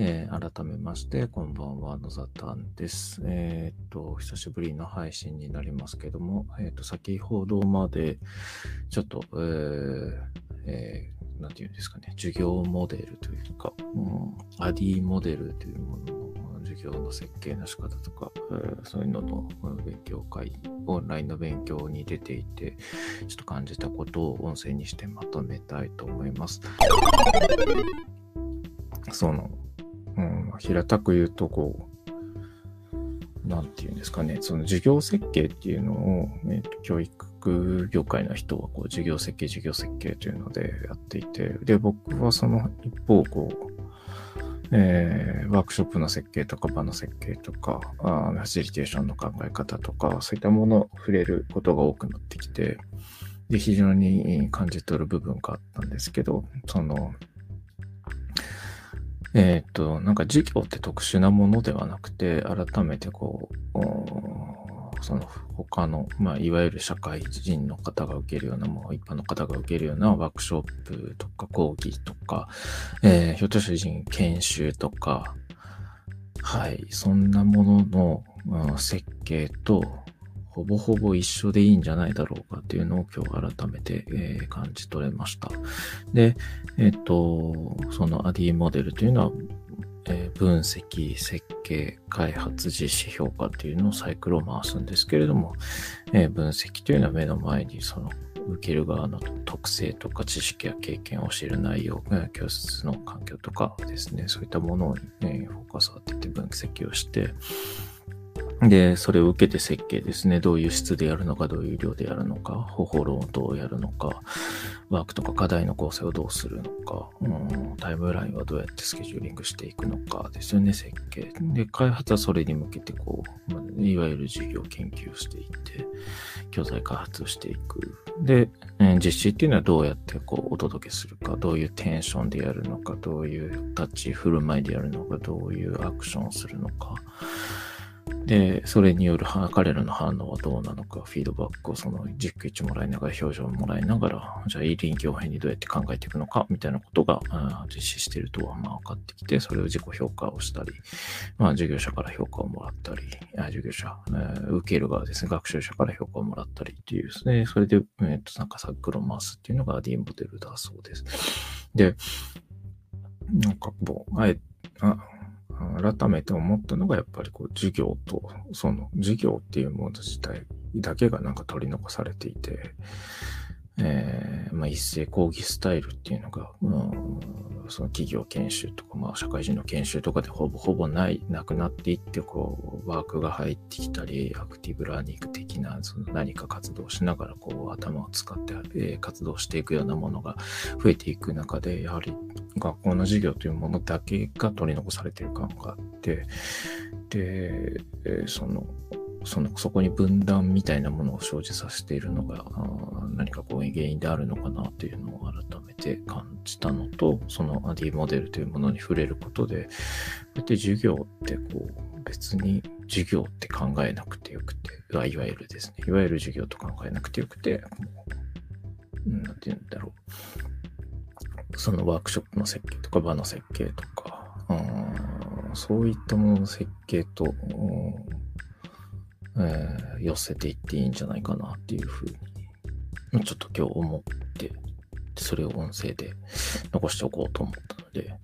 えー、改めまして、こんばんは、野ザタンです。えー、っと、久しぶりの配信になりますけども、えー、っと、先ほどまで、ちょっと、えー、えー、なんていうんですかね、授業モデルというか、うん、アディモデルというものの授業の設計の仕方とか、えー、そういうのの勉強会、オンラインの勉強に出ていて、ちょっと感じたことを音声にしてまとめたいと思います。その、うん、平たく言うと、こう、なんていうんですかね、その授業設計っていうのを、えーと、教育業界の人はこう授業設計、授業設計というのでやっていて、で、僕はその一方、こう、えー、ワークショップの設計とか場の設計とかあ、ファシリテーションの考え方とか、そういったものを触れることが多くなってきて、で、非常に感じ取る部分があったんですけど、その、えっ、と、なんか授業って特殊なものではなくて、改めてこう、その他の、まあ、いわゆる社会人の方が受けるような、もう一般の方が受けるようなワークショップとか講義とか、えー、ひょっとしたら研修とか、はい、そんなものの、うん、設計と、ほぼほぼ一緒でいいんじゃないだろうかっていうのを今日改めて、えー、感じ取れました。で、えっ、と、そのアディモデルというのは、え、分析、設計、開発、実施、評価っていうのをサイクルを回すんですけれども、え、分析というのは目の前にその受ける側の特性とか知識や経験を教える内容、教室の環境とかですね、そういったものに、ね、フォーカスを当てて分析をして、で、それを受けて設計ですね。どういう質でやるのか、どういう量でやるのか、方法論をどうやるのか、ワークとか課題の構成をどうするのか、うん、タイムラインはどうやってスケジューリングしていくのかですよね、設計。で、開発はそれに向けて、こう、いわゆる授業研究をしていって、教材開発をしていく。で、実施っていうのはどうやってこうお届けするか、どういうテンションでやるのか、どういう立ち振る舞いでやるのか、どういうアクションをするのか。で、それによる彼らの反応はどうなのか、フィードバックをその実機値もらいながら、表情をもらいながら、じゃあいい、臨機応変にどうやって考えていくのか、みたいなことが実施しているとはまあ分かってきて、それを自己評価をしたり、まあ、授業者から評価をもらったり、あ授業者、えー、受ける側ですね、学習者から評価をもらったりっていうですね、それで、え、っと、なんかサックルを回すっていうのが D モデルだそうです。で、なんかもう、あえ、あ改めて思ったのがやっぱりこう授業とその授業っていうもの自体だけがなんか取り残されていて、えー、まあ、一斉講義スタイルっていうのが、うん、その企業研修とか、まあ、社会人の研修とかでほぼほぼない、なくなっていって、こう、ワークが入ってきたり、アクティブラーニング的な、その何か活動しながら、こう、頭を使って、えー、活動していくようなものが増えていく中で、やはり学校の授業というものだけが取り残されている感があって、で、その、その、そこに分断みたいなものを生じさせているのが、何かこう原因であるのかなというのを改めて感じたのと、そのアディモデルというものに触れることで、こうやって授業ってこう、別に授業って考えなくてよくて、いわゆるですね、いわゆる授業と考えなくてよくて、なんて言うんだろう。そのワークショップの設計とか場の設計とか、うん、そういったものの設計と、えー、寄せていっていいんじゃないかなっていうふうに、ちょっと今日思って、それを音声で残しておこうと思ったので、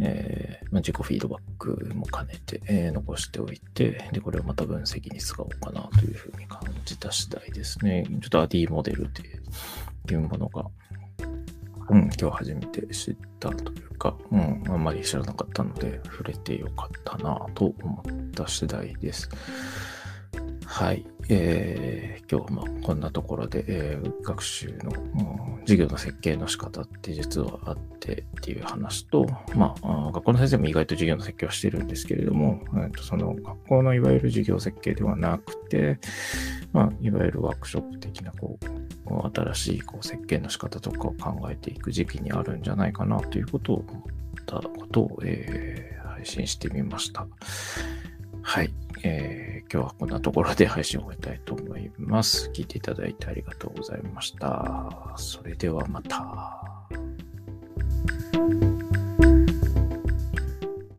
えー、まあ、自己フィードバックも兼ねて、えー、残しておいて、で、これをまた分析に使おうかなというふうに感じた次第ですね。ちょっとアディモデルっていうものが、うん、今日初めて知ったというか、うん、あんまり知らなかったので、触れてよかったなと思った次第です。はい。えー、今日もこんなところで、えー、学習の、授業の設計の仕方って実はあってっていう話と、まあ、学校の先生も意外と授業の設計はしてるんですけれども、えーと、その学校のいわゆる授業設計ではなくて、まあ、いわゆるワークショップ的なこう新しいこう設計の仕方とかを考えていく時期にあるんじゃないかなということを思ったことを、えー、配信してみました。はい。えー、今日はこんなところで配信を終えたいと思います。聞いていただいてありがとうございました。それではまた。